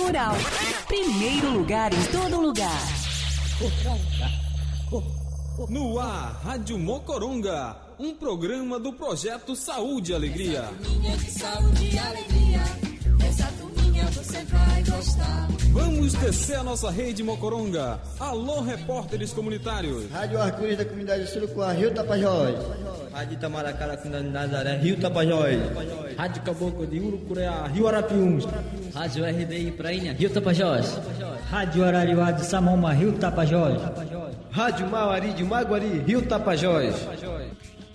Rural. Primeiro lugar em todo lugar. No ar, Rádio Mocoronga, um programa do projeto Saúde e Alegria. de saúde e alegria. Essa turminha você vai gostar. Vamos descer a nossa rede Mocoronga. Alô, repórteres comunitários. Rádio Arco-Íris da comunidade Surucuá, Rio Tapajós. Rádio Itamaracá da comunidade de Nazaré, Rio Tapajós. Rádio Caboclo de Urucureá, Rio Arapiuns. Rádio RDI Prainha, Rio Tapajós. Rádio Arariuá de Samoma, Rio Tapajós. Rádio Mauari de Maguari, Rio Tapajós.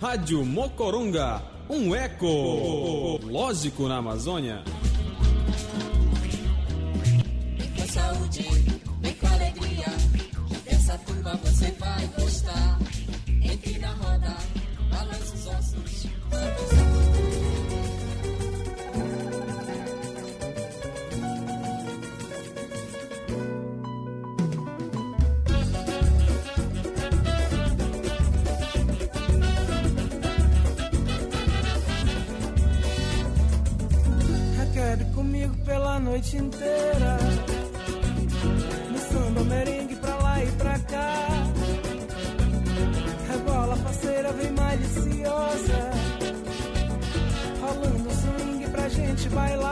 Rádio Mocoronga, um eco lógico na Amazônia. Vem com saúde, vem com alegria. Essa turma você vai gostar. Entre na roda, balança os ossos. Requebe pela noite inteira. No samba, merengue pra lá e pra cá. Rebola, parceira, vem maliciosa. Rolando swing pra gente bailar.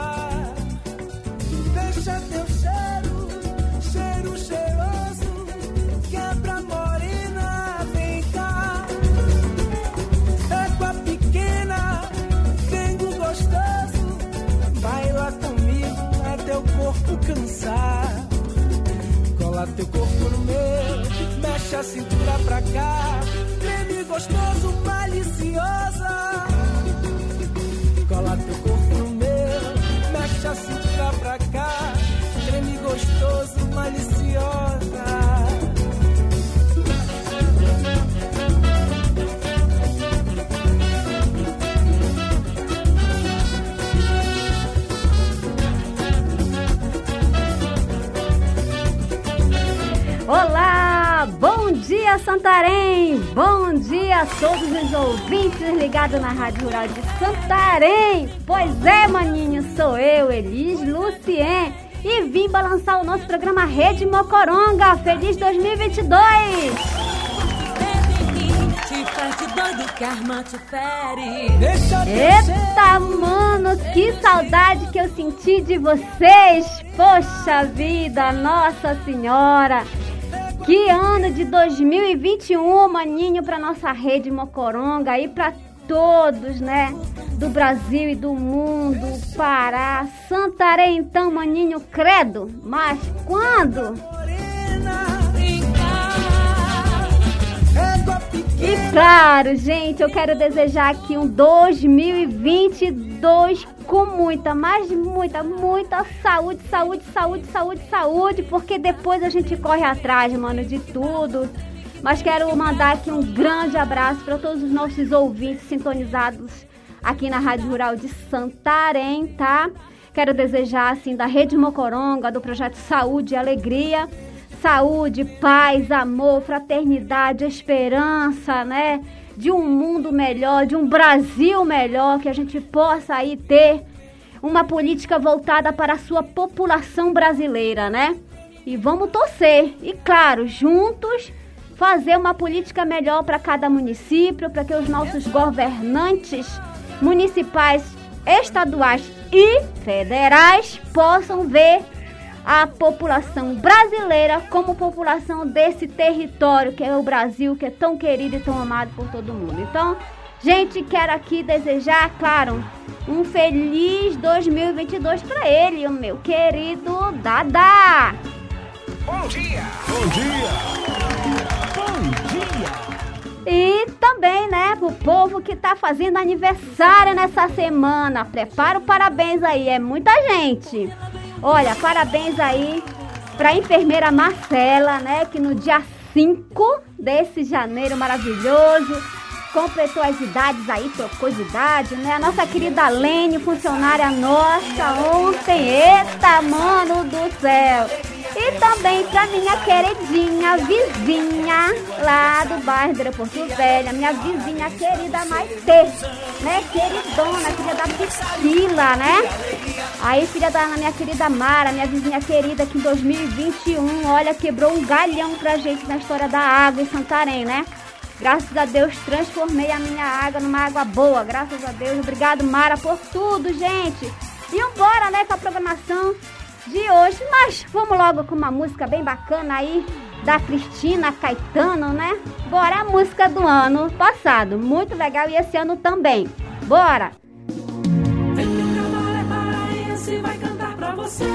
Meu, mexe a cintura pra cá. Treme gostoso, maliciosa. Cola teu corpo no meu, mexe a cintura pra cá. Santarém, bom dia a todos os ouvintes ligados na Rádio Rural de Santarém. Pois é, maninho, sou eu, Elis Lucien, e vim balançar o nosso programa Rede Mocoronga. Feliz 2022! Te faz de doido que a arma te fere. Deixa teu Eita, mano, que saudade que eu senti de vocês! Poxa vida, Nossa Senhora! Que ano de 2021, maninho, pra nossa rede Mocoronga e pra todos, né? Do Brasil e do mundo, Pará, Santarém, então, maninho, credo. Mas quando? E claro, gente, eu quero desejar aqui um 2022 com muita, mas muita, muita saúde, saúde, saúde, saúde, saúde, porque depois a gente corre atrás, mano, de tudo. Mas quero mandar aqui um grande abraço para todos os nossos ouvintes sintonizados aqui na Rádio Rural de Santarém, tá? Quero desejar, assim, da Rede Mocoronga, do Projeto Saúde e Alegria, saúde, paz, amor, fraternidade, esperança, né? De um mundo melhor, de um Brasil melhor, que a gente possa aí ter uma política voltada para a sua população brasileira, né? E vamos torcer. E claro, juntos fazer uma política melhor para cada município, para que os nossos governantes municipais, estaduais e federais possam ver a população brasileira como população desse território que é o Brasil, que é tão querido e tão amado por todo mundo. Então, gente, quero aqui desejar, claro, um feliz 2022 para ele, o meu querido Dada. Bom dia! Bom dia! E também, né, pro povo que tá fazendo aniversário nessa semana. Prepara o parabéns aí, é muita gente. Olha, parabéns aí pra enfermeira Marcela, né, que no dia 5 desse janeiro maravilhoso completou as idades aí, trocou de idade, né? A nossa querida Lene, funcionária nossa, ontem, eita, mano do céu. E também pra minha queridinha vizinha lá do bairro de Porto Velho, minha vizinha querida Maitê, né? Queridona, filha da Priscila, né? Aí, filha da minha querida Mara, minha vizinha querida, que em 2021, olha, quebrou um galhão pra gente na história da água em Santarém, né? Graças a Deus, transformei a minha água numa água boa. Graças a Deus. Obrigado, Mara, por tudo, gente. E embora, né, com a programação de hoje. Mas vamos logo com uma música bem bacana aí da Cristina Caetano, né? Bora, a música do ano passado. Muito legal e esse ano também. Bora! Vem que o paraense vai cantar pra você.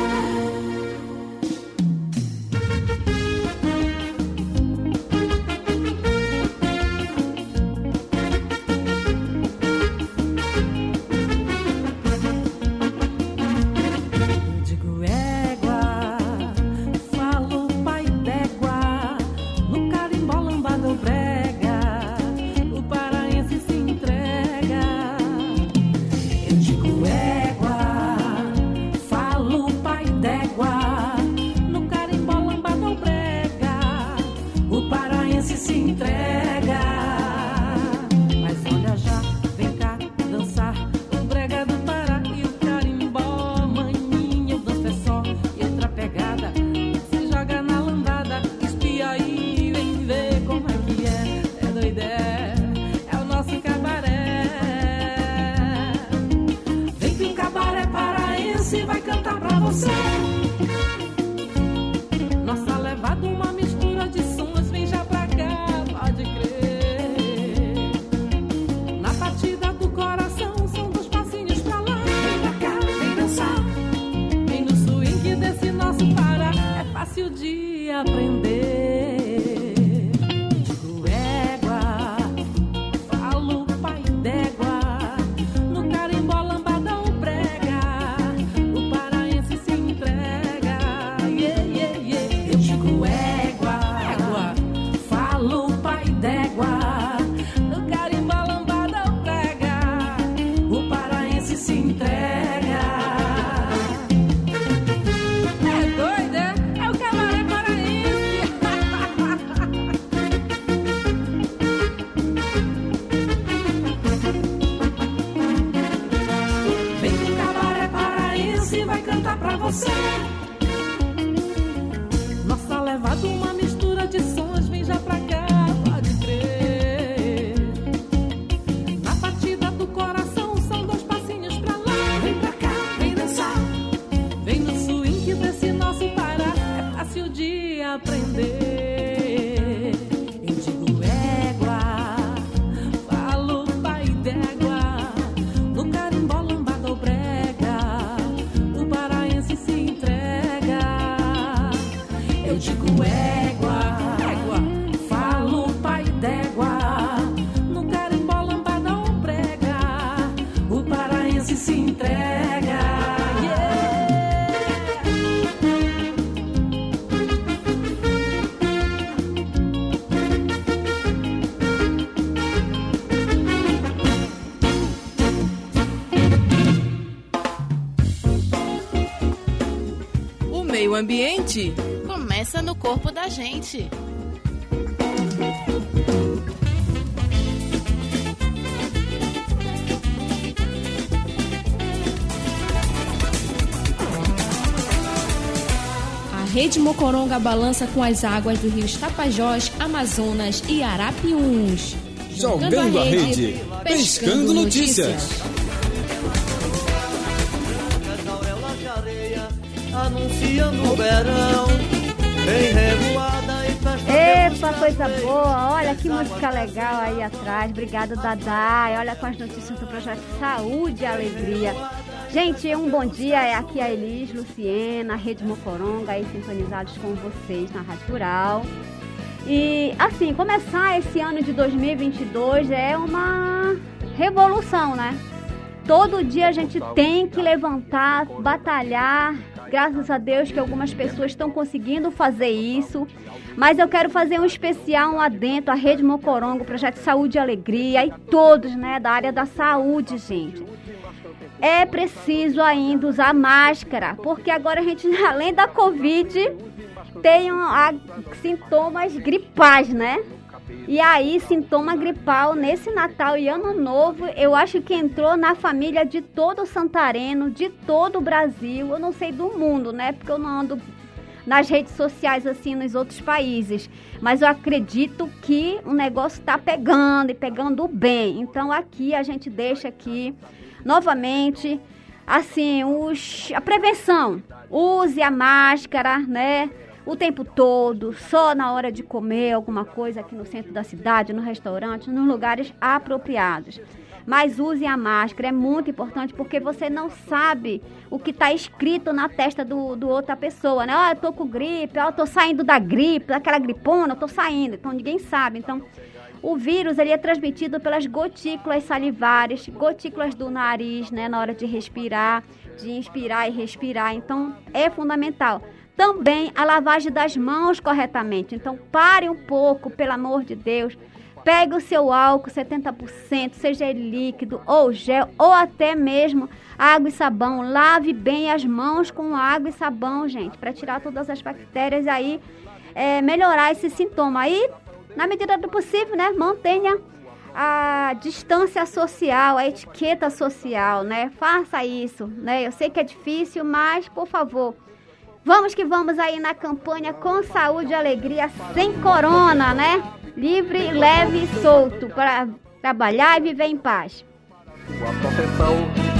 Ambiente começa no corpo da gente. A Rede Mocoronga balança com as águas do rio Tapajós, Amazonas e Arapiuns. Jogando a rede, pescando notícias. Anunciando verão, bem revoada e festa. Epa, coisa boa! Olha que música legal aí atrás. Obrigada, Dadá. E olha com as notícias do projeto Saúde e Alegria. Gente, um bom dia. É aqui a Elis, Luciena, Rede Mocoronga, aí sintonizados com vocês na Rádio Rural. E assim, começar esse ano de 2022 é uma revolução, né? Todo dia a gente tem que levantar, batalhar. Graças a Deus que algumas pessoas estão conseguindo fazer isso. Mas eu quero fazer um especial lá dentro, a Rede Mocorongo, Projeto Saúde e Alegria e todos, né, da área da saúde, gente. É preciso ainda usar máscara, porque agora a gente, além da Covid, tem um, a, sintomas gripais, né? E aí, sintoma gripal nesse Natal e Ano Novo, eu acho que entrou na família de todo o Santareno, de todo o Brasil, eu não sei do mundo, né? Porque eu não ando nas redes sociais assim nos outros países. Mas eu acredito que o negócio está pegando e pegando bem. Então aqui a gente deixa aqui novamente assim os a prevenção. Use a máscara, né? O tempo todo, só na hora de comer alguma coisa aqui no centro da cidade, no restaurante, nos lugares apropriados. Mas use a máscara, é muito importante porque você não sabe o que está escrito na testa do, do outra pessoa, né? Ah, eu tô com gripe, ah, eu tô saindo da gripe, daquela gripona, eu tô saindo. Então ninguém sabe. Então o vírus ele é transmitido pelas gotículas salivares, gotículas do nariz, né, na hora de respirar, de inspirar e respirar. Então é fundamental também a lavagem das mãos corretamente. Então, pare um pouco, pelo amor de Deus. Pegue o seu álcool 70%, seja ele líquido ou gel, ou até mesmo água e sabão. Lave bem as mãos com água e sabão, gente, para tirar todas as bactérias e aí é, melhorar esse sintoma. Aí, na medida do possível, né, mantenha a distância social, a etiqueta social, né? Faça isso, né? Eu sei que é difícil, mas por favor, Vamos que vamos aí na campanha com saúde e alegria, sem corona, né? Livre, leve e solto para trabalhar e viver em paz. Sua proteção.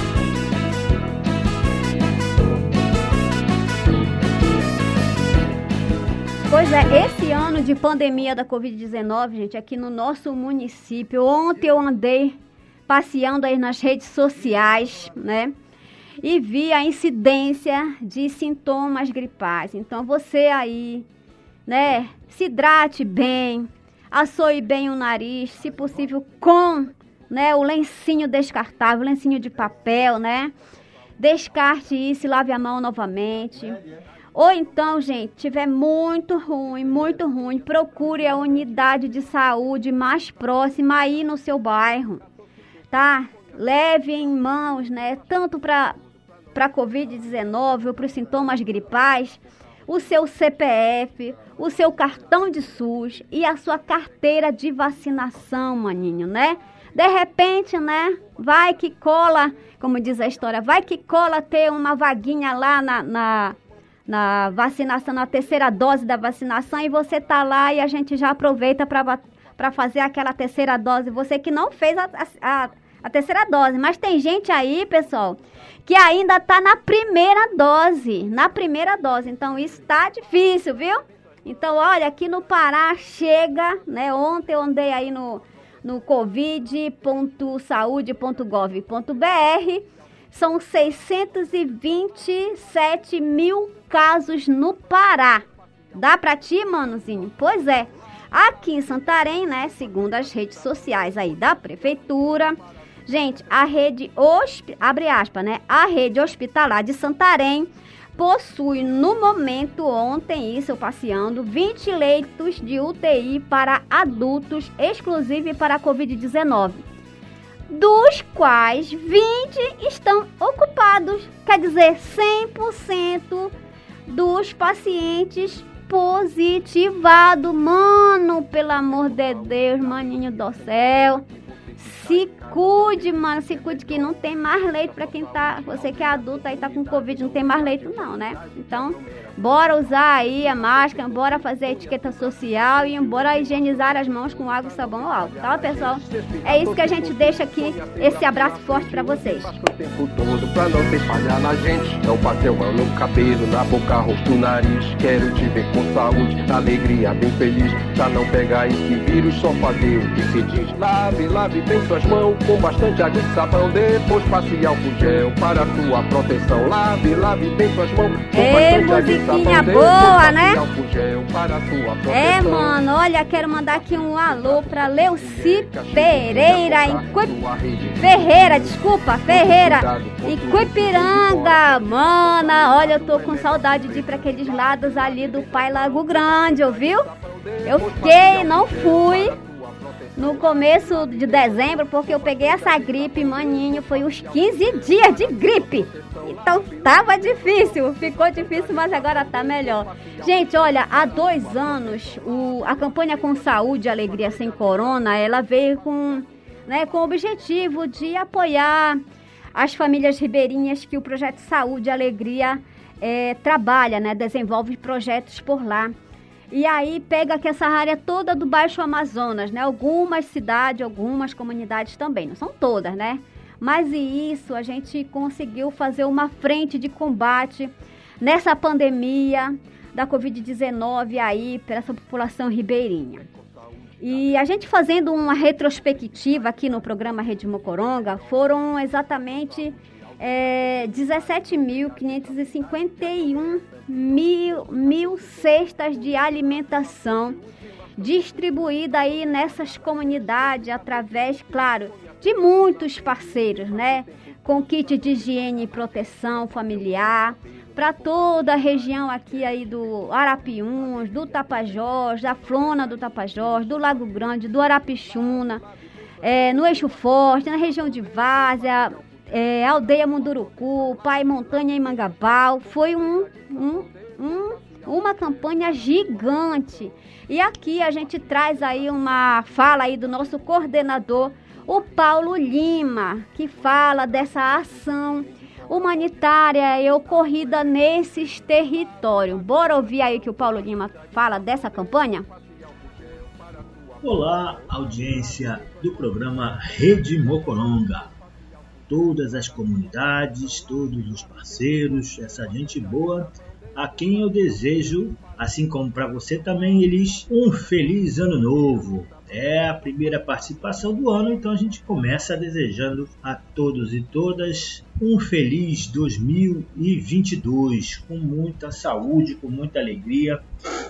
Pois é, esse ano de pandemia da Covid-19, gente, aqui no nosso município, ontem eu andei passeando aí nas redes sociais, né? E vi a incidência de sintomas gripais. Então você aí, né, se hidrate bem, assoe bem o nariz, se possível com, né, o lencinho descartável, lencinho de papel, né? Descarte isso lave a mão novamente. Ou então, gente, tiver muito ruim, muito ruim, procure a unidade de saúde mais próxima aí no seu bairro, tá? Leve em mãos, né, tanto para para COVID-19 ou para os sintomas gripais, o seu CPF, o seu cartão de SUS e a sua carteira de vacinação, maninho, né? De repente, né? Vai que cola, como diz a história, vai que cola ter uma vaguinha lá na, na, na vacinação, na terceira dose da vacinação e você tá lá e a gente já aproveita para fazer aquela terceira dose. Você que não fez a, a, a terceira dose, mas tem gente aí, pessoal, que ainda está na primeira dose, na primeira dose. Então isso está difícil, viu? Então, olha, aqui no Pará chega, né? Ontem eu andei aí no, no covid.saude.gov.br. São 627 mil casos no Pará. Dá pra ti, manozinho? Pois é. Aqui em Santarém, né? Segundo as redes sociais aí da prefeitura, Gente, a rede abre aspas, né? A rede hospitalar de Santarém possui no momento ontem isso eu passeando 20 leitos de UTI para adultos exclusive para a COVID-19. Dos quais 20 estão ocupados, quer dizer, 100% dos pacientes positivados. Mano, pelo amor de Deus, maninho do céu. Se cuide, mano, se cuide que não tem mais leito para quem tá, você que é adulto aí tá com covid, não tem mais leito não, né? Então, bora usar aí a máscara, bora fazer a etiqueta social e bora higienizar as mãos com água, sabão ou álcool, tá, pessoal? É isso que a gente deixa aqui, esse abraço forte para vocês. O tempo todo pra não ter falha na gente, não bater mão no cabelo, na boca, rosto, nariz. Quero te ver com saúde, alegria, bem feliz, pra não pegar esse vírus, só fazer o que se diz. Lave, lave bem suas mãos com bastante água e sabão. Depois passe álcool gel para sua proteção. Lave, lave bem suas mãos com Ei, bastante água e sabão. boa, né? para. É, mano, olha, quero mandar aqui um alô pra Leuci Pereira em. Ferreira, desculpa, Ferreira, em Cuipiranga. Mana, olha, eu tô com saudade de ir pra aqueles lados ali do Pai Lago Grande, ouviu? Eu fiquei, não fui, no começo de dezembro, porque eu peguei essa gripe, maninho, foi uns 15 dias de gripe. Então tava difícil, ficou difícil, mas agora tá melhor. Gente, olha, há dois anos, o, a campanha com saúde alegria sem corona, ela veio com, né, com o objetivo de apoiar as famílias ribeirinhas que o projeto Saúde e Alegria é, trabalha, né, desenvolve projetos por lá. E aí pega aqui essa área toda do Baixo Amazonas, né? Algumas cidades, algumas comunidades também, não são todas, né? Mas e isso a gente conseguiu fazer uma frente de combate nessa pandemia da Covid-19 aí para essa população ribeirinha. E a gente fazendo uma retrospectiva aqui no programa Rede Mocoronga, foram exatamente é, 17.551 mil, mil cestas de alimentação distribuída aí nessas comunidades através, claro, de muitos parceiros, né? Com kit de higiene e proteção familiar para toda a região aqui aí do Arapiuns, do Tapajós, da Flona do Tapajós, do Lago Grande, do Arapixuna, é, no Eixo Forte, na região de Várzea, é, Aldeia Munduruku, Pai Montanha e Mangabal. Foi um, um, um, uma campanha gigante. E aqui a gente traz aí uma fala aí do nosso coordenador, o Paulo Lima, que fala dessa ação humanitária e ocorrida nesses territórios. Bora ouvir aí que o Paulo Lima fala dessa campanha? Olá, audiência do programa Rede Mocoronga todas as comunidades, todos os parceiros, essa gente boa, a quem eu desejo, assim como para você também, eles, um feliz ano novo. É a primeira participação do ano, então a gente começa desejando a todos e todas um feliz 2022, com muita saúde, com muita alegria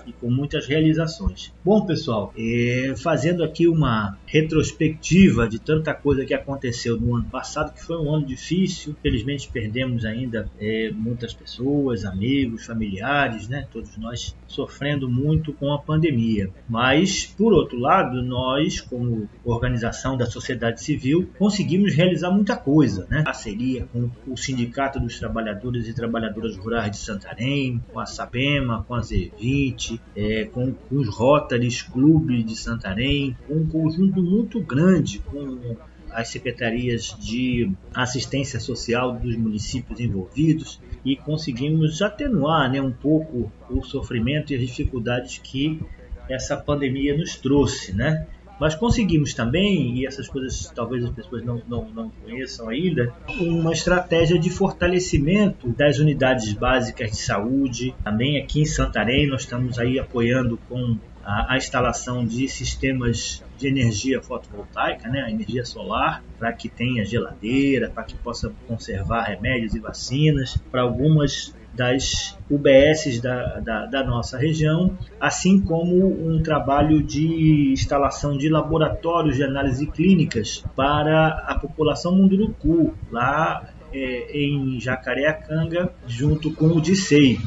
e com muitas realizações. Bom, pessoal, é, fazendo aqui uma retrospectiva de tanta coisa que aconteceu no ano passado, que foi um ano difícil, felizmente perdemos ainda é, muitas pessoas, amigos, familiares, né? Todos nós sofrendo muito com a pandemia. Mas, por outro lado, nós, como organização da sociedade civil, conseguimos realizar muita coisa, né? Parceria com o Sindicato dos Trabalhadores e Trabalhadoras Rurais de Santarém, com a SAPEMA, com a Z20, é, com, com os Rotaries Clube de Santarém, com um conjunto muito grande com as secretarias de assistência social dos municípios envolvidos e conseguimos atenuar né, um pouco o sofrimento e as dificuldades que essa pandemia nos trouxe, né? Mas conseguimos também, e essas coisas talvez as pessoas não, não, não conheçam ainda, uma estratégia de fortalecimento das unidades básicas de saúde. Também aqui em Santarém nós estamos aí apoiando com a, a, instalação de sistemas de energia fotovoltaica, né, a energia solar, para que tenha geladeira, para que possa conservar remédios e vacinas. Para algumas das UBSs da, da, da, nossa região, assim como um trabalho de instalação de laboratórios de análise clínicas para a população Munduruku, lá é, em Jacareacanga, junto com o DICEI.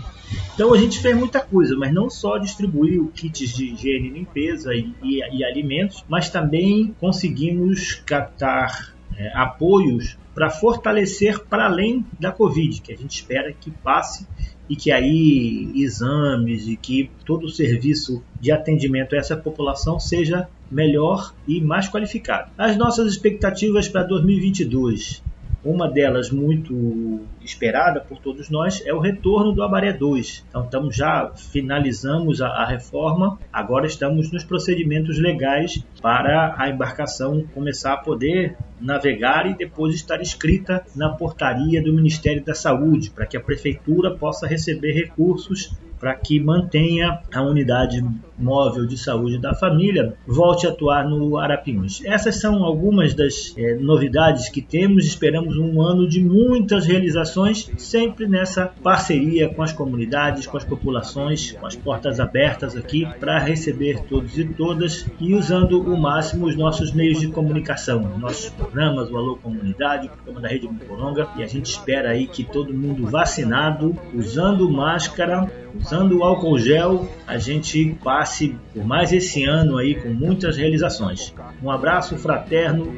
Então a gente fez muita coisa, mas não só distribuiu kits de higiene limpeza e, e, e alimentos, mas também conseguimos captar é, apoios para fortalecer para além da Covid, que a gente espera que passe e que aí exames e que todo o serviço de atendimento a essa população seja melhor e mais qualificado. As nossas expectativas para 2022 uma delas muito esperada por todos nós é o retorno do Abaré 2. Então estamos já finalizamos a, a, reforma, agora estamos nos procedimentos legais para a embarcação começar a poder navegar e depois estar escrita na portaria do Ministério da Saúde, para que a prefeitura possa receber recursos para que mantenha a unidade móvel de saúde da família volte a atuar no Arapiuns. Essas são algumas das é, novidades que temos. Esperamos um ano de muitas realizações, sempre nessa parceria com as comunidades, com as populações, com as portas abertas aqui para receber todos e todas e usando o máximo os nossos meios de comunicação, nossos programas, o Alô Comunidade, o programa da Rede Mucoronga e a gente espera aí que todo mundo vacinado, usando máscara, usando o álcool gel, a gente passe por mais esse ano aí com muitas realizações. Um abraço fraterno.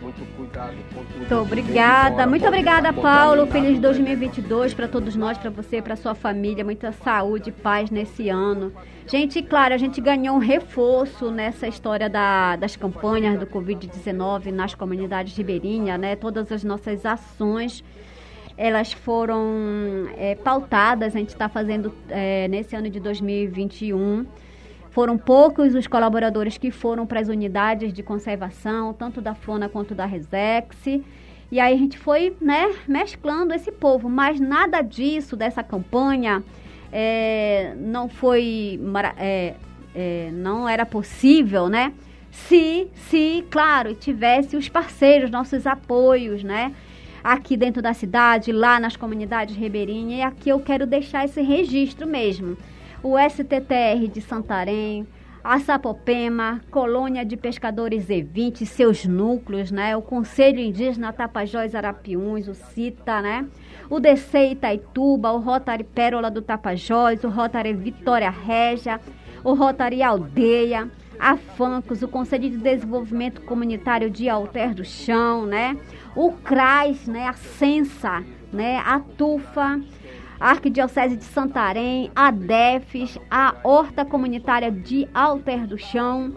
Muito obrigada, muito obrigada, Paulo. Feliz 2022 para todos nós, para você, para sua família. Muita saúde e paz nesse ano. Gente, claro, a gente ganhou um reforço nessa história da, das campanhas do Covid-19 nas comunidades ribeirinhas, né? Todas as nossas ações elas foram é, pautadas, a gente está fazendo é, nesse ano de 2021. Foram poucos os colaboradores que foram para as unidades de conservação, tanto da FONA quanto da Resex. E aí a gente foi né, mesclando esse povo, mas nada disso, dessa campanha, é, não foi. Não era possível, né? Se, se, claro, tivesse os parceiros, nossos apoios, né? Aqui dentro da cidade, lá nas comunidades ribeirinhas, e aqui eu quero deixar esse registro mesmo. O STTR de Santarém, a Sapopema, Colônia de Pescadores E20, seus núcleos, né? O Conselho Indígena Tapajós Arapiuns, o CITA, né? O DC Itaituba, o Rotary Pérola do Tapajós, o Rotary Vitória Régia, o Rotary Aldeia, a FANCOS, o Conselho de Desenvolvimento Comunitário de Alter do Chão, né? O CRAS, né, a Sensa, né, a TUFA, a Arquidiocese de Santarém, a DEFES, a Horta Comunitária de Alter do Chão,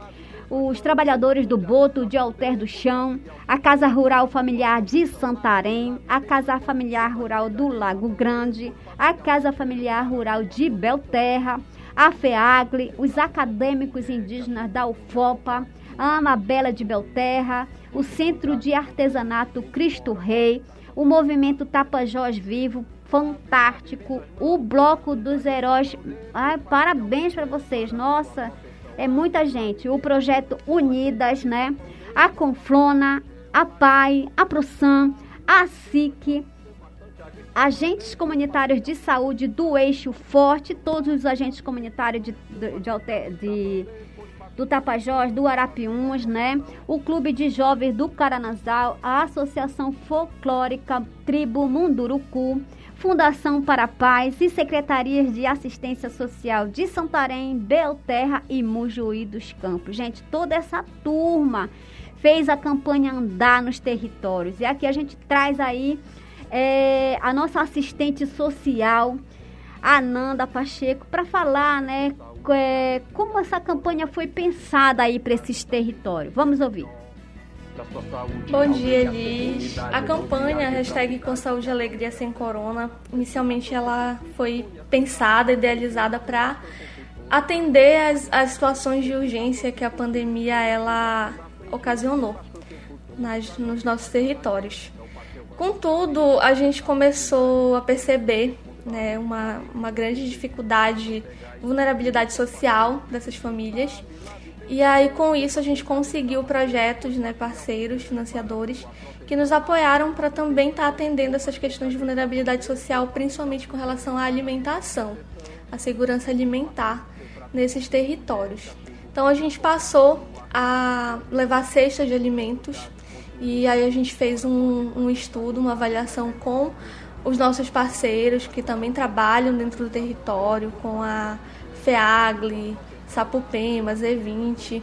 os trabalhadores do Boto de Alter do Chão, a Casa Rural Familiar de Santarém, a Casa Familiar Rural do Lago Grande, a Casa Familiar Rural de Belterra, a FEAGLE, os acadêmicos indígenas da UFOPA, a Amabela de Belterra, o Centro de Artesanato Cristo Rei, o Movimento Tapajós Vivo, fantástico, o Bloco dos Heróis. Ai, parabéns para vocês, nossa, é muita gente. O projeto Unidas, né? A Conflona, a PAI, a ProSam, a SIC, agentes comunitários de saúde do Eixo Forte, todos os agentes comunitários de, de, de, de do Tapajós, do Arapiuns, né? O Clube de Jovens do Caranazal, a Associação Folclórica Tribo Munduruku, Fundação para a Paz e Secretarias de Assistência Social de Santarém, Belterra e Mujuí dos Campos. Gente, toda essa turma fez a campanha andar nos territórios. E aqui a gente traz aí é, a nossa assistente social, a Nanda Pacheco, para falar, né, é, como essa campanha foi pensada aí para esses territórios. Vamos ouvir. Bom dia, Elis. A campanha hashtag com saúde e alegria sem corona, inicialmente ela foi pensada, idealizada para atender as, as situações de urgência que a pandemia ela ocasionou nas, nos nossos territórios. Contudo, a gente começou a perceber né, uma, uma grande dificuldade vulnerabilidade social dessas famílias. E aí, com isso, a gente conseguiu projetos, né, parceiros, financiadores, que nos apoiaram para também estar tá atendendo essas questões de vulnerabilidade social, principalmente com relação à alimentação, à segurança alimentar nesses territórios. Então, a gente passou a levar cestas de alimentos e aí a gente fez um, um estudo, uma avaliação com os nossos parceiros que também trabalham dentro do território, com a FEAGLE, Sapupema, Z20.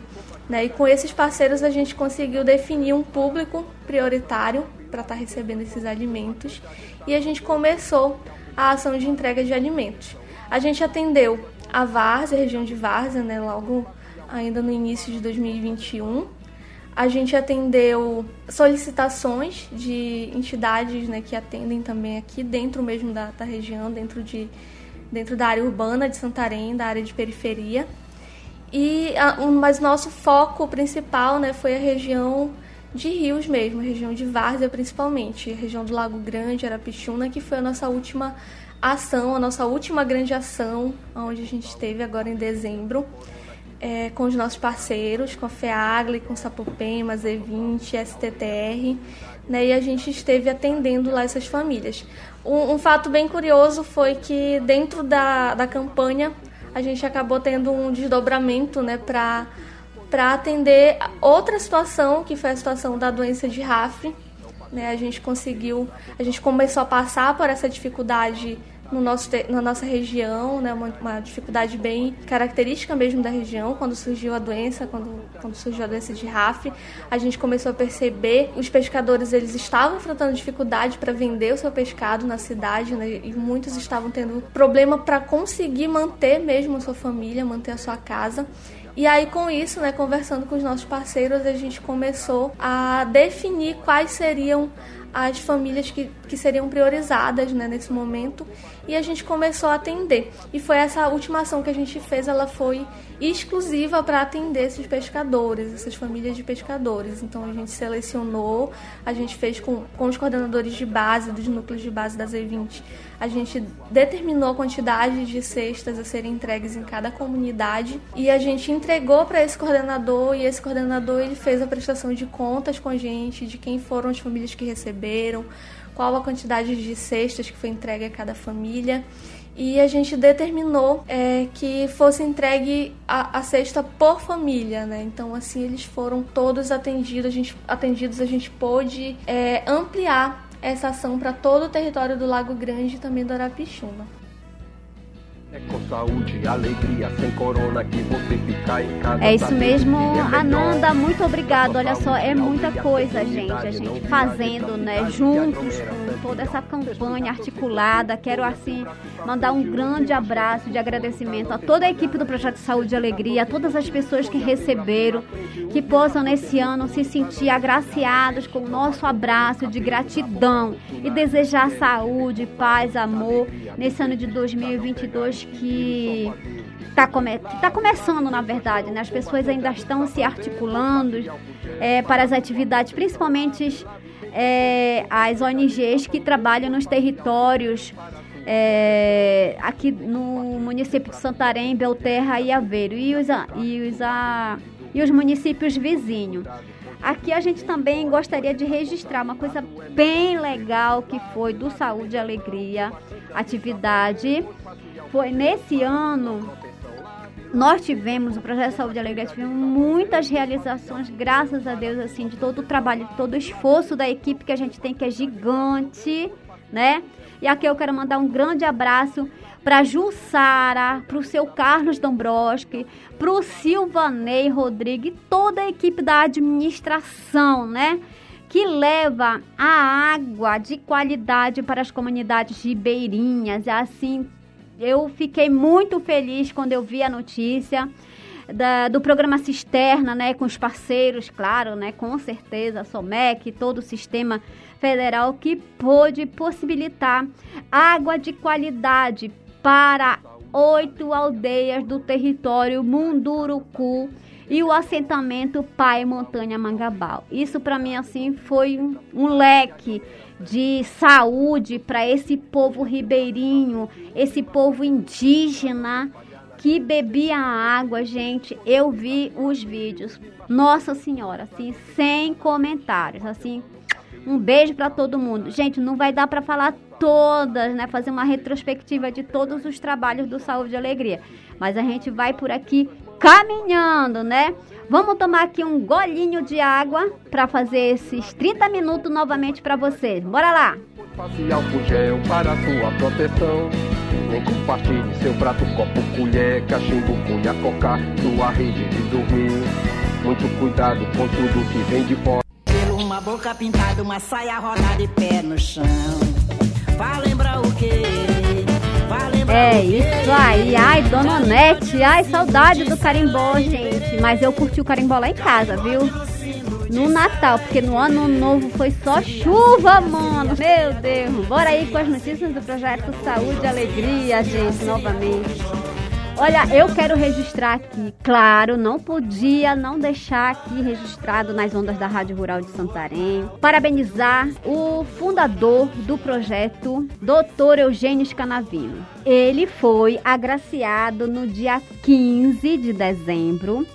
Né? E com esses parceiros a gente conseguiu definir um público prioritário para estar tá recebendo esses alimentos e a gente começou a ação de entrega de alimentos. A gente atendeu a Várzea, a região de Várzea, né, logo ainda no início de 2021, a gente atendeu solicitações de entidades né, que atendem também aqui dentro mesmo da, da região, dentro, de, dentro da área urbana de Santarém, da área de periferia. E a, um, mas nosso foco principal né, foi a região de rios mesmo, a região de Várzea principalmente, a região do Lago Grande, Arapixuna, que foi a nossa última ação, a nossa última grande ação, onde a gente esteve agora em dezembro é, com os nossos parceiros, com a FEAGLE, com Sapopema, Z20, STTR, né, e a gente esteve atendendo lá essas famílias. Um, um, fato bem curioso foi que dentro da, da campanha a gente acabou tendo um desdobramento né, para atender outra situação, que foi a situação da doença de RAF. Né, a gente conseguiu, a gente começou a passar por essa dificuldade no nosso, na nossa região, né, uma, uma, dificuldade bem característica mesmo da região. Quando surgiu a doença, quando, quando surgiu a doença de RAF, a gente começou a perceber os pescadores eles estavam enfrentando dificuldade para vender o seu pescado na cidade, né, e muitos estavam tendo problema para conseguir manter mesmo a sua família, manter a sua casa. E aí, com isso, né, conversando com os nossos parceiros, a gente começou a definir quais seriam as famílias que, que seriam priorizadas né, nesse momento e a gente começou a atender. E foi essa última ação que a gente fez, ela foi exclusiva para atender esses pescadores, essas famílias de pescadores. Então a gente selecionou, a gente fez com, com os coordenadores de base, dos núcleos de base da Z20, a gente determinou a quantidade de cestas a serem entregues em cada comunidade e a gente entregou para esse coordenador e esse coordenador ele fez a prestação de contas com a gente de quem foram as famílias que receberam, qual a quantidade de cestas que foi entregue a cada família e a gente determinou é, que fosse entregue a, a, cesta por família, né? Então assim eles foram todos atendidos, a gente, atendidos, a gente pôde é, ampliar essa ação para todo o território do Lago Grande e também do Arapixuna. É com saúde e alegria, sem corona que você fica em casa. É isso mesmo, é Ananda, muito obrigado. Olha só, é muita coisa, gente, a gente fazendo, né, juntos com toda essa campanha articulada. Quero assim mandar um grande abraço de agradecimento a toda a equipe do Projeto Saúde e Alegria, a todas as pessoas que receberam, que possam nesse ano se sentir agraciados com o nosso abraço de gratidão e desejar saúde, paz, amor nesse ano de 2022 que está come tá começando, na verdade, né? As pessoas ainda estão se articulando é, para as atividades, principalmente é, as ONGs que trabalham nos territórios é, aqui no município de Santarém, Belterra e Aveiro e os, e os, a, e os municípios vizinhos. Aqui a gente também gostaria de registrar uma coisa bem legal que foi do Saúde e Alegria, atividade foi nesse ano nós tivemos o projeto Saúde e Alegria tivemos muitas realizações, graças a Deus, assim, de todo o trabalho, de todo o esforço da equipe que a gente tem, que é gigante, né? E aqui eu quero mandar um grande abraço para Jussara, para o seu Carlos Dombroski, para o Silvanei Rodrigues toda a equipe da administração, né? Que leva a água de qualidade para as comunidades ribeirinhas, assim, eu fiquei muito feliz quando eu vi a notícia da, do programa Cisterna, né, com os parceiros, claro, né, com certeza, a SOMEC, todo o sistema federal que pôde possibilitar água de qualidade para oito aldeias do território Munduruku e o assentamento Pai Montanha Mangabal. Isso para mim assim foi um, um leque de saúde para esse povo ribeirinho, esse povo indígena que bebia água, gente. Eu vi os vídeos. Nossa Senhora, assim, sem comentários, assim. Um beijo para todo mundo. Gente, não vai dar para falar todas, né? Fazer uma retrospectiva de todos os trabalhos do Saúde e Alegria. Mas a gente vai por aqui caminhando, né? Vamos tomar aqui um golinho de água para fazer esses 30 minutos novamente para vocês. Bora lá! Facial gel para sua proteção. Nem compartilhe seu prato, copo, colher, cachimbo, cunha, cocar, sua rede de dormir. Muito cuidado com tudo que vem de fora. Pelo uma boca pintada, uma saia rodada e pé no chão. Vai lembrar o quê? É isso aí. Ai, Dona Onete. Ai, saudade do carimbó, gente. Mas eu curti o carimbó lá em casa, viu? No Natal, porque no ano novo foi só chuva, mano. Meu Deus. Bora aí com as notícias do projeto Saúde e Alegria, gente, novamente. Olha, eu quero registrar aqui, claro, não podia não deixar aqui registrado nas ondas da Rádio Rural de Santarém. Parabenizar o fundador do projeto, Dr. Eugênio Scanavino. Ele foi agraciado no dia 15 de dezembro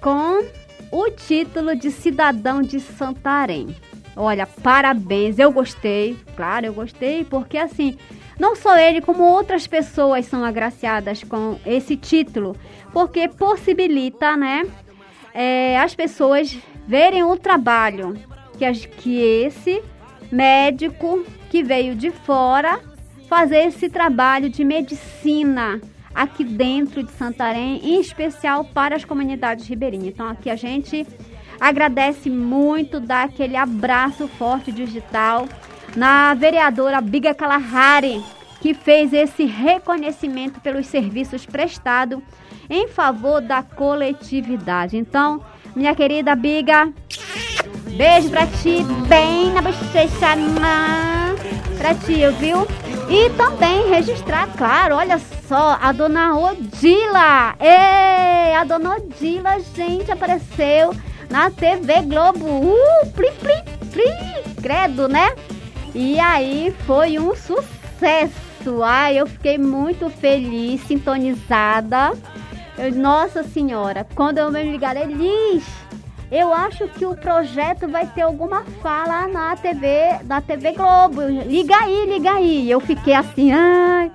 com o título de cidadão de Santarém. Olha, parabéns, eu gostei, claro, eu gostei, porque assim, não só ele, como outras pessoas são agraciadas com esse título, porque possibilita, né, é, as pessoas verem o trabalho que, que esse médico que veio de fora fazer esse trabalho de medicina aqui dentro de Santarém, em especial para as comunidades ribeirinhas. Então aqui a gente agradece muito, dá aquele abraço forte digital na vereadora Biga Kalahari, que fez esse reconhecimento pelos serviços prestados em favor da coletividade. Então, minha querida Biga, beijo pra ti, bem na bochecha, pra ti, viu? E também registrar, claro, olha só, a dona Odila. Ei, a dona Odila, gente, apareceu na TV Globo. Uh, plim, plim, plim, credo, né? E aí foi um sucesso. Ai, eu fiquei muito feliz, sintonizada. Eu, nossa senhora, quando eu me ligar, Elis, eu acho que o projeto vai ter alguma fala na TV, na TV Globo. Liga aí, liga aí. Eu fiquei assim, ai,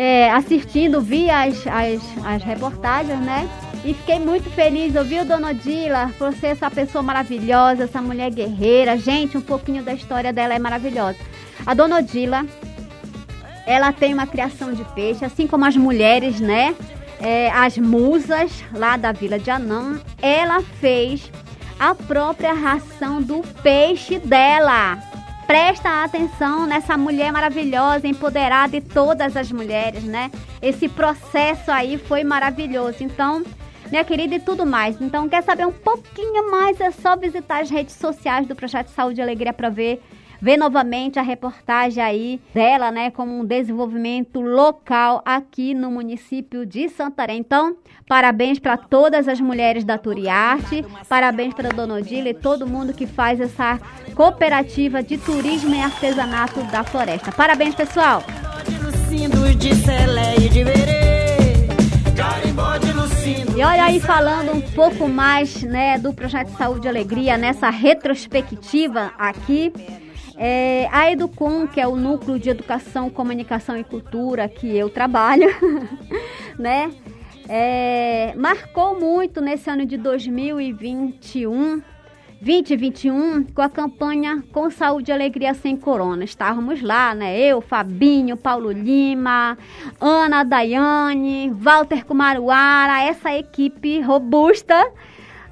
é, assistindo, vi as, as, as reportagens, né? E fiquei muito feliz, ouviu, Dona Odila, por ser essa pessoa maravilhosa, essa mulher guerreira. Gente, um pouquinho da história dela é maravilhosa. A Dona Odila, ela tem uma criação de peixe, assim como as mulheres, né? É, as musas lá da Vila de Anã, ela fez a própria ração do peixe dela. Presta atenção nessa mulher maravilhosa, empoderada e todas as mulheres, né? Esse processo aí foi maravilhoso. Então, minha querida, e tudo mais. Então, quer saber um pouquinho mais? É só visitar as redes sociais do Projeto Saúde e Alegria para ver ver novamente a reportagem aí dela, né, como um desenvolvimento local aqui no município de Santarém. Então, parabéns para todas as mulheres da Turiarte, parabéns para Dona Odila e todo mundo que faz essa cooperativa de turismo e artesanato da floresta. Parabéns, pessoal! E olha aí falando um pouco mais, né, do projeto Saúde e Alegria nessa retrospectiva aqui é, a Educom, que é o núcleo de educação, comunicação e cultura que eu trabalho, né? É, marcou muito nesse ano de 2021, 2021, com a campanha Com Saúde e Alegria Sem Corona. Estávamos lá, né? Eu, Fabinho, Paulo Lima, Ana Daiane, Walter Kumaruara, essa equipe robusta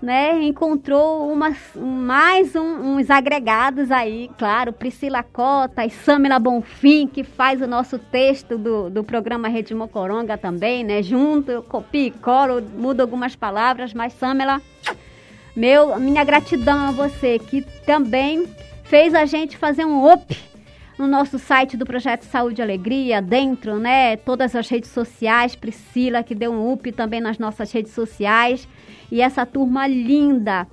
né, encontrou umas, mais um, uns agregados aí, claro, Priscila Cota e Samila Bonfim, que faz o nosso texto do, do programa Rede Mocoronga também, né, junto, copio e colo, mudo algumas palavras, mas Samila, meu, minha gratidão a você, que também fez a gente fazer um up no nosso site do Projeto Saúde e Alegria, dentro, né, todas as redes sociais, Priscila, que deu um up também nas nossas redes sociais, e essa turma linda.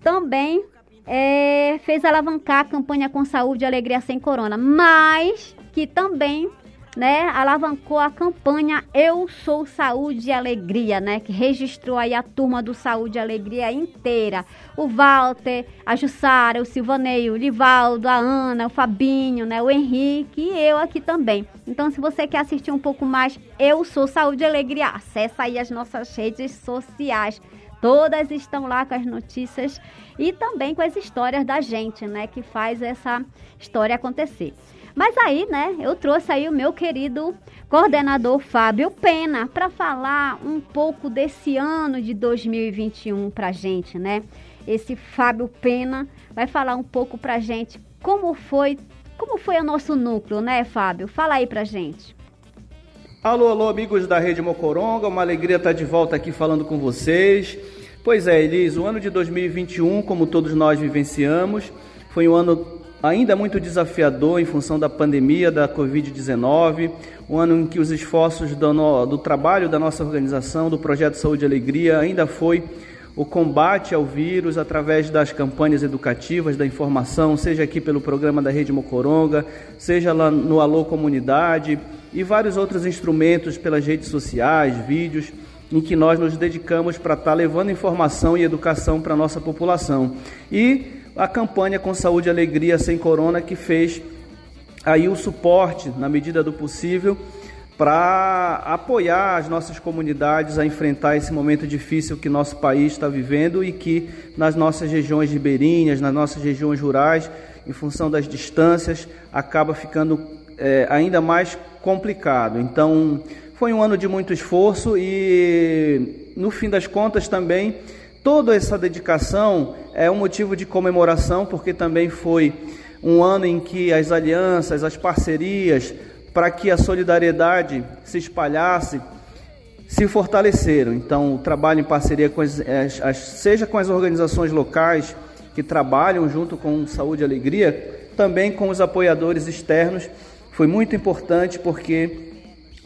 Também é, fez alavancar a campanha com saúde e alegria sem corona, mas que também né, alavancou a campanha Eu Sou Saúde e Alegria, né, que registrou aí a turma do Saúde e Alegria inteira. O Walter, a Jussara, o Silvaneio, o Livaldo, a Ana, o Fabinho, né, o Henrique e eu aqui também. Então, se você quer assistir um pouco mais Eu Sou Saúde e Alegria, acessa aí as nossas redes sociais. Todas estão lá com as notícias e também com as histórias da gente, né, que faz essa história acontecer. Mas aí, né, eu trouxe aí o meu querido coordenador Fábio Pena para falar um pouco desse ano de 2021 pra gente, né? Esse Fábio Pena vai falar um pouco pra gente como foi, como foi o nosso núcleo, né, Fábio? Fala aí pra gente. Alô, alô, amigos da Rede Mocoronga, uma alegria estar de volta aqui falando com vocês. Pois é, Elis, o ano de 2021, como todos nós vivenciamos, foi um ano ainda muito desafiador em função da pandemia da Covid-19, um ano em que os esforços do, do trabalho da nossa organização, do Projeto Saúde e Alegria, ainda foi o combate ao vírus através das campanhas educativas, da informação, seja aqui pelo programa da Rede Mocoronga, seja lá no Alô Comunidade e vários outros instrumentos pelas redes sociais, vídeos, em que nós nos dedicamos para estar tá levando informação e educação para a nossa população. E a campanha com saúde e alegria sem corona que fez aí o suporte na medida do possível para apoiar as nossas comunidades a enfrentar esse momento difícil que nosso país está vivendo e que nas nossas regiões ribeirinhas, nas nossas regiões rurais, em função das distâncias, acaba ficando é, ainda mais complicado. Então, foi um ano de muito esforço e, no fim das contas, também toda essa dedicação é um motivo de comemoração, porque também foi um ano em que as alianças, as parcerias, para que a solidariedade se espalhasse, se fortaleceram. Então, o trabalho em parceria com as, as, seja com as organizações locais que trabalham junto com Saúde e Alegria, também com os apoiadores externos, foi muito importante porque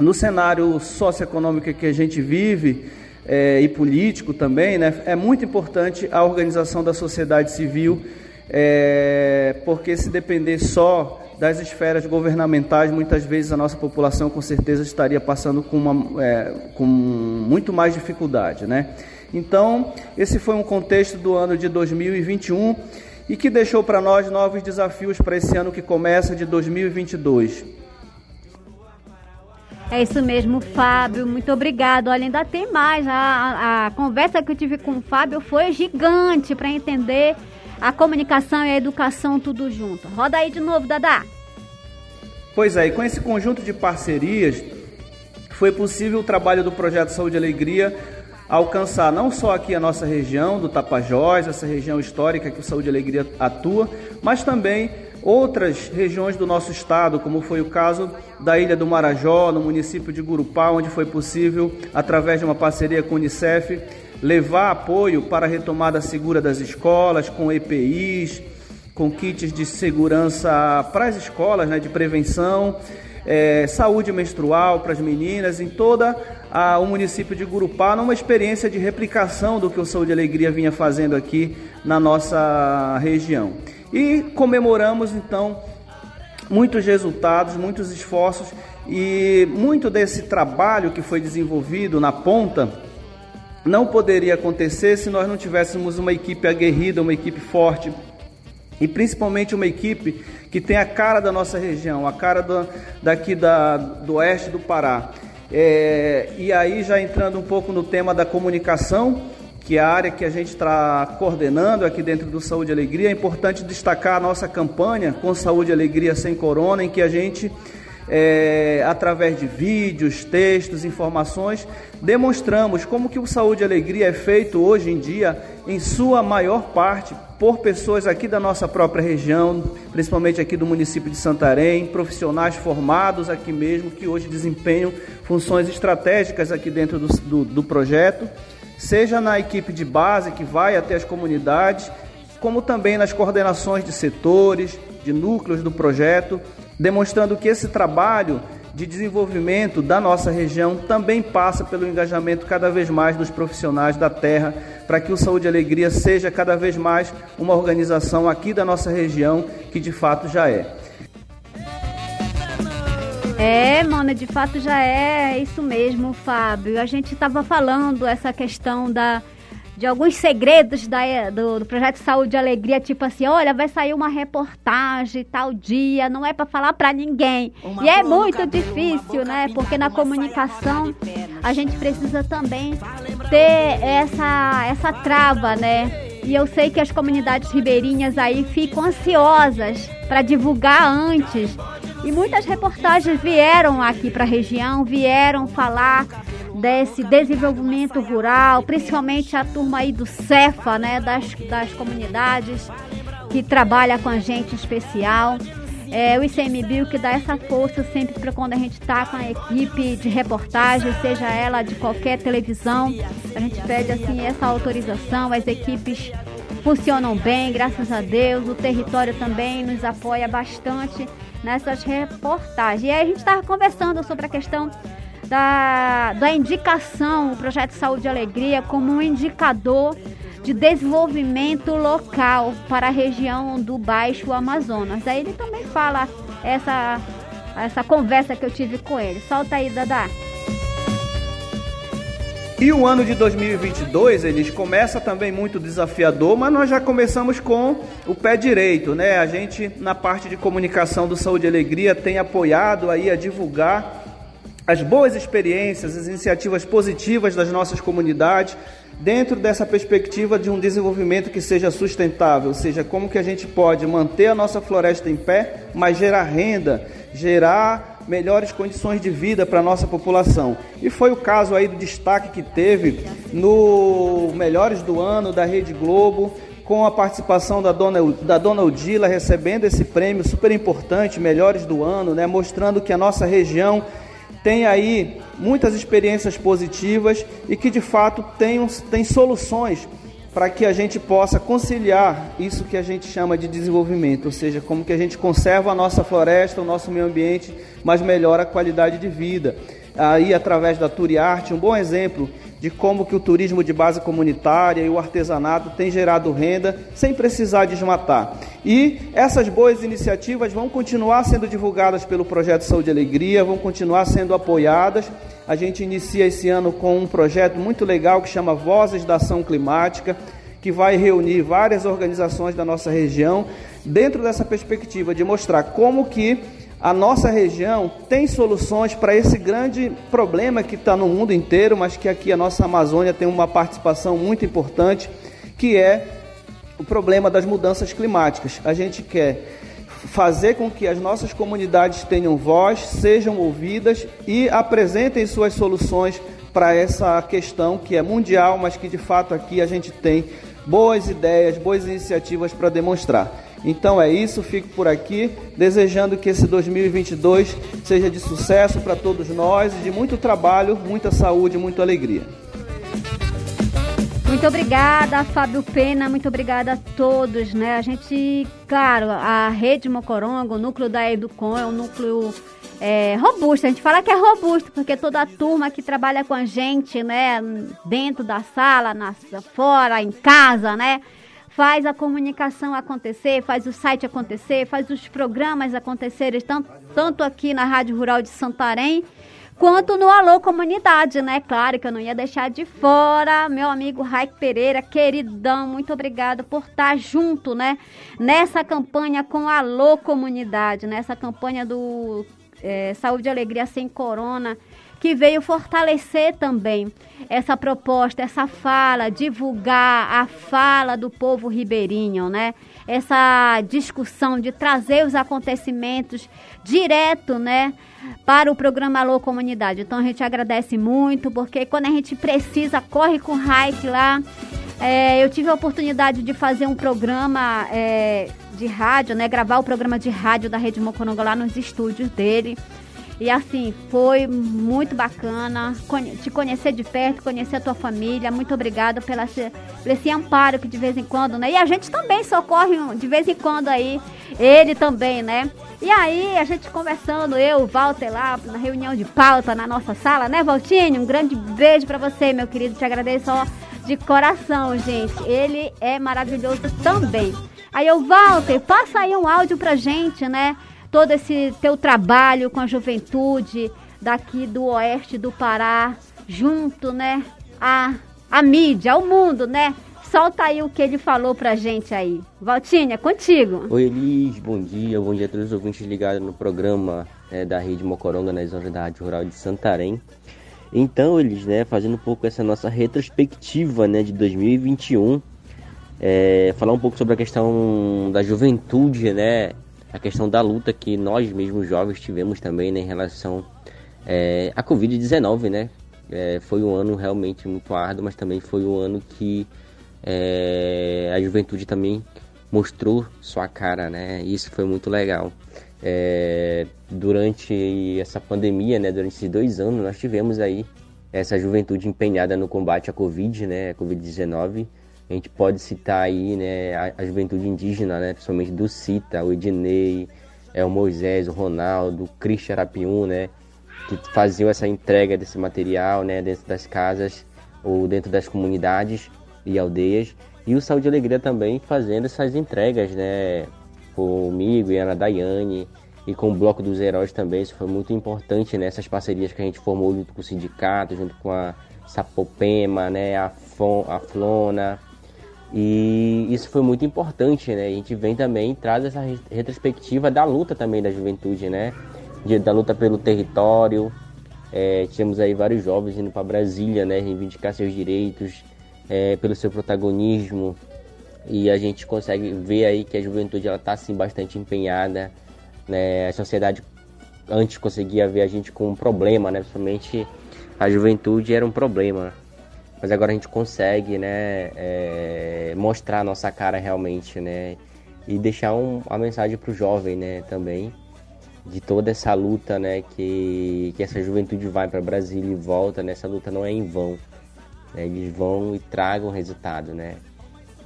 no cenário socioeconômico que a gente vive é, e político também, né, é muito importante a organização da sociedade civil, é, porque se depender só das esferas governamentais, muitas vezes a nossa população com certeza estaria passando com, uma, é, com muito mais dificuldade, né? Então, esse foi um contexto do ano de 2021 e que deixou para nós novos desafios para esse ano que começa de 2022. É isso mesmo, Fábio. Muito obrigado. Olha, ainda tem mais. A, a, conversa que eu tive com o Fábio foi gigante para entender a comunicação e a educação tudo junto. Roda aí de novo, Dadá. Pois é, e com esse conjunto de parcerias, foi possível o trabalho do Projeto Saúde e Alegria alcançar não só aqui a nossa região do Tapajós, essa região histórica que o Saúde e Alegria atua, mas também outras regiões do nosso estado, como foi o caso da Ilha do Marajó, no município de Gurupá, onde foi possível, através de uma parceria com o Unicef, levar apoio para a retomada segura das escolas, com EPIs, com kits de segurança para as escolas, né, de prevenção, é, saúde menstrual para as meninas, em toda a, o município de Gurupá, numa experiência de replicação do que o Saúde e Alegria vinha fazendo aqui na nossa região. E comemoramos então muitos resultados, muitos esforços e muito desse trabalho que foi desenvolvido na ponta não poderia acontecer se nós não tivéssemos uma equipe aguerrida, uma equipe forte e principalmente uma equipe que tem a cara da nossa região, a cara do, daqui da, do oeste do Pará. É, e aí já entrando um pouco no tema da comunicação, que a área que a gente está coordenando aqui dentro do Saúde e Alegria, é importante destacar a nossa campanha com Saúde e Alegria Sem Corona, em que a gente, é, através de vídeos, textos, informações, demonstramos como que o Saúde e Alegria é feito hoje em dia, em sua maior parte, por pessoas aqui da nossa própria região, principalmente aqui do município de Santarém, profissionais formados aqui mesmo, que hoje desempenham funções estratégicas aqui dentro do, do, do projeto seja na equipe de base que vai até as comunidades, como também nas coordenações de setores, de núcleos do projeto, demonstrando que esse trabalho de desenvolvimento da nossa região também passa pelo engajamento cada vez mais dos profissionais da terra, para que o Saúde e Alegria seja cada vez mais uma organização aqui da nossa região, que de fato já é. É, mano, de fato já é isso mesmo, Fábio. A gente estava falando essa questão da de alguns segredos da, do, do, projeto Saúde e Alegria, tipo assim, olha, vai sair uma reportagem tal dia, não é para falar para ninguém. Uma e é muito cabelo, difícil, né? Porque na comunicação a gente precisa também ter essa essa trava, né? E eu sei que as comunidades ribeirinhas aí ficam ansiosas para divulgar antes e muitas reportagens vieram aqui para a região, vieram falar desse desenvolvimento rural, principalmente a turma aí do Cefa, né, das, das comunidades que trabalha com a gente especial. É, o ICMBio que dá essa força sempre para quando a gente está com a equipe de reportagem, seja ela de qualquer televisão, a gente pede assim essa autorização, as equipes funcionam bem, graças a Deus, o território também nos apoia bastante nessas reportagens. E aí a gente estava conversando sobre a questão da, da indicação, o projeto Saúde e Alegria, como um indicador de desenvolvimento local para a região do Baixo Amazonas. Aí ele também fala essa, essa conversa que eu tive com ele. Solta aí, Dadá. E o ano de 2022, eles começa também muito desafiador, mas nós já começamos com o pé direito, né? A gente na parte de comunicação do Saúde e Alegria tem apoiado aí a divulgar as boas experiências, as iniciativas positivas das nossas comunidades, dentro dessa perspectiva de um desenvolvimento que seja sustentável, ou seja, como que a gente pode manter a nossa floresta em pé, mas gerar renda, gerar melhores condições de vida para a nossa população. E foi o caso aí do destaque que teve no Melhores do Ano da Rede Globo, com a participação da dona, da dona Odila recebendo esse prêmio super importante, Melhores do Ano, né, mostrando que a nossa região tem aí muitas experiências positivas e que de fato tem, tem soluções para que a gente possa conciliar isso que a gente chama de desenvolvimento, ou seja, como que a gente conserva a nossa floresta, o nosso meio ambiente, mas melhora a qualidade de vida. Aí através da Turiarte, um bom exemplo de como que o turismo de base comunitária e o artesanato tem gerado renda sem precisar desmatar. E essas boas iniciativas vão continuar sendo divulgadas pelo projeto Saúde e Alegria, vão continuar sendo apoiadas. A gente inicia esse ano com um projeto muito legal que chama Vozes da Ação Climática, que vai reunir várias organizações da nossa região dentro dessa perspectiva de mostrar como que a nossa região tem soluções para esse grande problema que está no mundo inteiro, mas que aqui a nossa Amazônia tem uma participação muito importante, que é o problema das mudanças climáticas. A gente quer fazer com que as nossas comunidades tenham voz, sejam ouvidas e apresentem suas soluções para essa questão que é mundial, mas que de fato aqui a gente tem boas ideias, boas iniciativas para demonstrar. Então é isso, fico por aqui, desejando que esse 2022 seja de sucesso para todos nós e de muito trabalho, muita saúde, muita alegria. Muito obrigada, Fábio Pena, muito obrigada a todos, né? A gente, claro, a Rede Mocorongo, o núcleo da Educom é um núcleo é, robusto. A gente fala que é robusto, porque toda a turma que trabalha com a gente, né, dentro da sala, na, fora, em casa, né? Faz a comunicação acontecer, faz o site acontecer, faz os programas acontecerem, tanto, tanto aqui na Rádio Rural de Santarém, quanto no Alô Comunidade, né? Claro que eu não ia deixar de fora meu amigo Raik Pereira, queridão, muito obrigado por estar junto, né? Nessa campanha com Alô Comunidade, nessa campanha do é, Saúde e Alegria Sem Corona, que veio fortalecer também essa proposta, essa fala, divulgar a fala do povo ribeirinho, né? Essa discussão de trazer os acontecimentos direto, né? Para o programa Alô Comunidade. Então a gente agradece muito, porque quando a gente precisa, corre com o Raik lá. É, eu tive a oportunidade de fazer um programa é, de rádio, né? Gravar o programa de rádio da Rede Mocoronga lá nos estúdios dele. E assim, foi muito bacana te conhecer de perto, conhecer a tua família. Muito obrigada pela, por esse amparo que de vez em quando, né? E a gente também socorre de vez em quando aí, ele também, né? E aí, a gente conversando, eu, o Walter lá, na reunião de pauta na nossa sala, né, Valtinho? Um grande beijo para você, meu querido. Te agradeço ó, de coração, gente. Ele é maravilhoso também. Aí eu, Walter, passa aí um áudio pra gente, né? Todo esse teu trabalho com a juventude daqui do oeste do Pará, junto, né, a, a mídia, ao mundo, né? Solta aí o que ele falou pra gente aí. Valtinha, contigo. Oi, Elis, bom dia, bom dia a todos os ouvintes ligados no programa é, da Rede Mocoronga, nas ondas da Rádio Rural de Santarém. Então, eles, né, fazendo um pouco essa nossa retrospectiva, né, de 2021, é, falar um pouco sobre a questão da juventude, né, a questão da luta que nós mesmos jovens tivemos também né, em relação é, à Covid-19, né? É, foi um ano realmente muito árduo, mas também foi um ano que é, a juventude também mostrou sua cara, né? Isso foi muito legal. É, durante essa pandemia, né? Durante esses dois anos, nós tivemos aí essa juventude empenhada no combate à Covid, né? Covid-19 a gente pode citar aí né, a, a juventude indígena, né, principalmente do Cita, o Ednei, é, o Moisés, o Ronaldo, o Cristian Arapiun, né, que faziam essa entrega desse material né, dentro das casas ou dentro das comunidades e aldeias. E o Saúde e Alegria também fazendo essas entregas, né, comigo e Ana Daiane, e com o Bloco dos Heróis também. Isso foi muito importante nessas né, parcerias que a gente formou junto com o sindicato, junto com a Sapopema, né, a, Fon, a Flona, e isso foi muito importante, né? A gente vem também traz essa retrospectiva da luta também da juventude, né? De, da luta pelo território. É, temos aí vários jovens indo para Brasília, né? Reivindicar seus direitos. é, pelo seu protagonismo e a gente consegue ver aí que a juventude ela está assim bastante empenhada, né? A sociedade antes conseguia ver a gente com um problema, né? Principalmente a juventude era um problema, mas agora a gente consegue, né? É, mostrar a nossa cara realmente, né? E deixar um, uma mensagem para o jovem, né? Também de toda essa luta, né? Que que essa juventude vai para Brasília e volta, né? Essa luta não é em vão. Né? Eles vão e tragam resultado, né?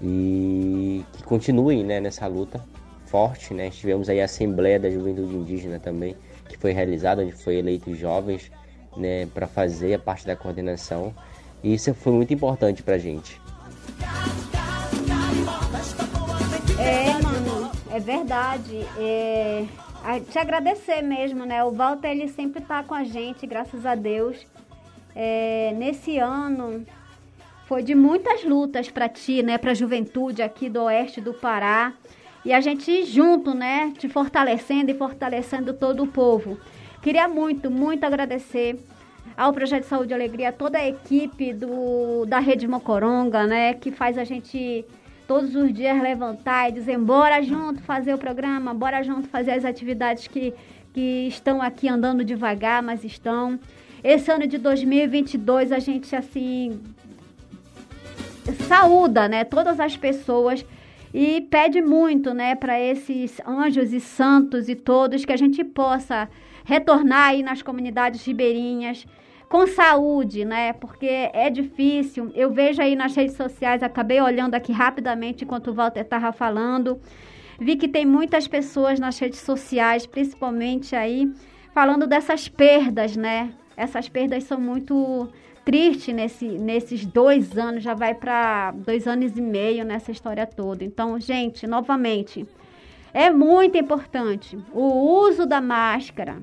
E que continuem né, nessa luta forte, né? Tivemos aí a Assembleia da Juventude Indígena também, que foi realizada, onde foi eleito jovens, né, para fazer a parte da coordenação. E isso foi muito importante pra gente. É, mano, é verdade. É, te agradecer mesmo, né? O Walter, ele sempre tá com a gente, graças a Deus. É, nesse ano foi de muitas lutas para ti, né, para a juventude aqui do oeste do Pará. E a gente junto, né, te fortalecendo e fortalecendo todo o povo. Queria muito, muito agradecer ao Projeto Saúde e Alegria, toda a equipe do, da Rede Mocoronga, né, que faz a gente todos os dias levantar e dizer, bora junto fazer o programa, bora junto fazer as atividades que, que estão aqui andando devagar, mas estão. Esse ano de 2022 a gente assim saúda, né, todas as pessoas e pede muito, né, para esses anjos e santos e todos que a gente possa retornar aí nas comunidades ribeirinhas com saúde, né? Porque é difícil. Eu vejo aí nas redes sociais, acabei olhando aqui rapidamente enquanto o Walter estava falando, vi que tem muitas pessoas nas redes sociais, principalmente aí, falando dessas perdas, né? Essas perdas são muito triste nesse, nesses dois anos, já vai para dois anos e meio nessa história toda. Então, gente, novamente, é muito importante o uso da máscara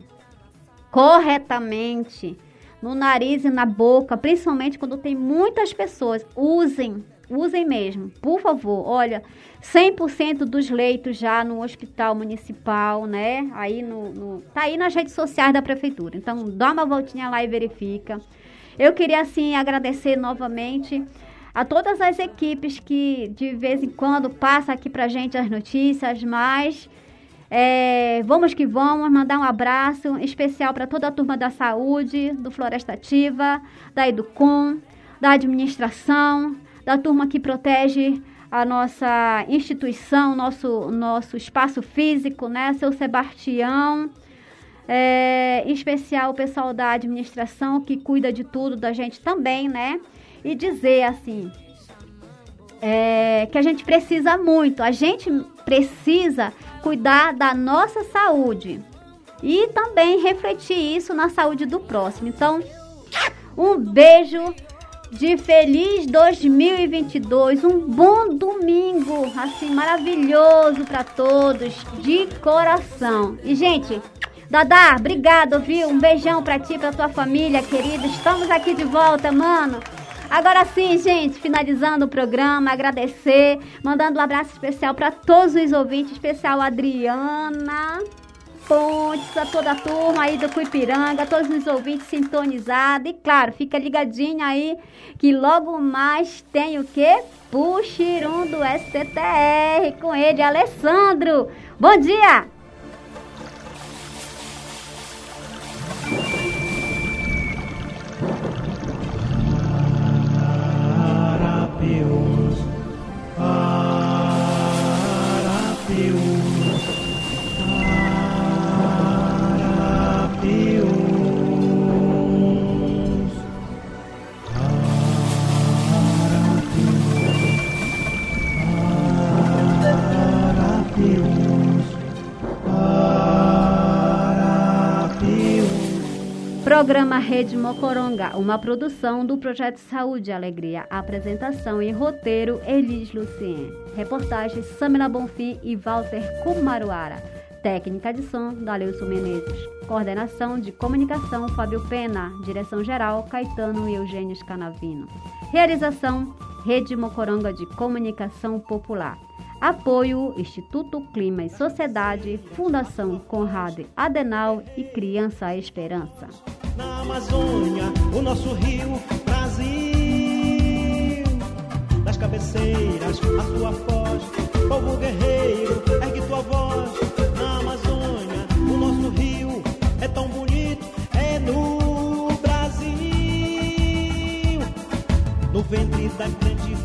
corretamente no nariz e na boca, principalmente quando tem muitas pessoas. Usem, usem mesmo, por favor. Olha, 100% dos leitos já no hospital municipal, né? Aí no, no, tá aí nas redes sociais da prefeitura. Então, dá uma voltinha lá e verifica. Eu queria, assim, agradecer novamente a todas as equipes que de vez em quando passam aqui pra gente as notícias, mas é, vamos que vamos, mandar um abraço especial para toda a turma da saúde, do Floresta Ativa, da Educom, da administração, da turma que protege a nossa instituição, nosso, nosso espaço físico, né? Seu Sebastião, é, em especial o pessoal da administração que cuida de tudo da gente também, né? E dizer assim é, que a gente precisa muito, a gente precisa cuidar da nossa saúde e também refletir isso na saúde do próximo. Então, um beijo de feliz 2022, um bom domingo, assim maravilhoso para todos, de coração. E gente, Dadá, obrigado, viu? Um beijão pra ti, pra tua família, querida. Estamos aqui de volta, mano. Agora sim, gente, finalizando o programa, agradecer, mandando um abraço especial para todos os ouvintes, especial Adriana Pontes, a toda a turma aí do Cuipiranga, todos os ouvintes sintonizados. E claro, fica ligadinho aí que logo mais tem o quê? Puxirum do STTR com ele, Alessandro. Bom dia! Programa Rede Mocoronga, uma produção do Projeto Saúde e Alegria. Apresentação e roteiro Elis Lucien. Reportagens Samila Bonfim e Walter Kumaruara. Técnica de som Daleuso Menezes. Coordenação de comunicação Fábio Pena. Direção geral Caetano e Eugênio Canavino. Realização Rede Mocoronga de Comunicação Popular. Apoio Instituto Clima e Sociedade, Fundação Conrado Adenal e Criança Esperança. Na Amazônia, o nosso rio Brasil. das cabeceiras, a sua voz. Povo guerreiro, ergue tua voz. Na Amazônia, o nosso rio é tão bonito, é no Brasil. No ventre da frente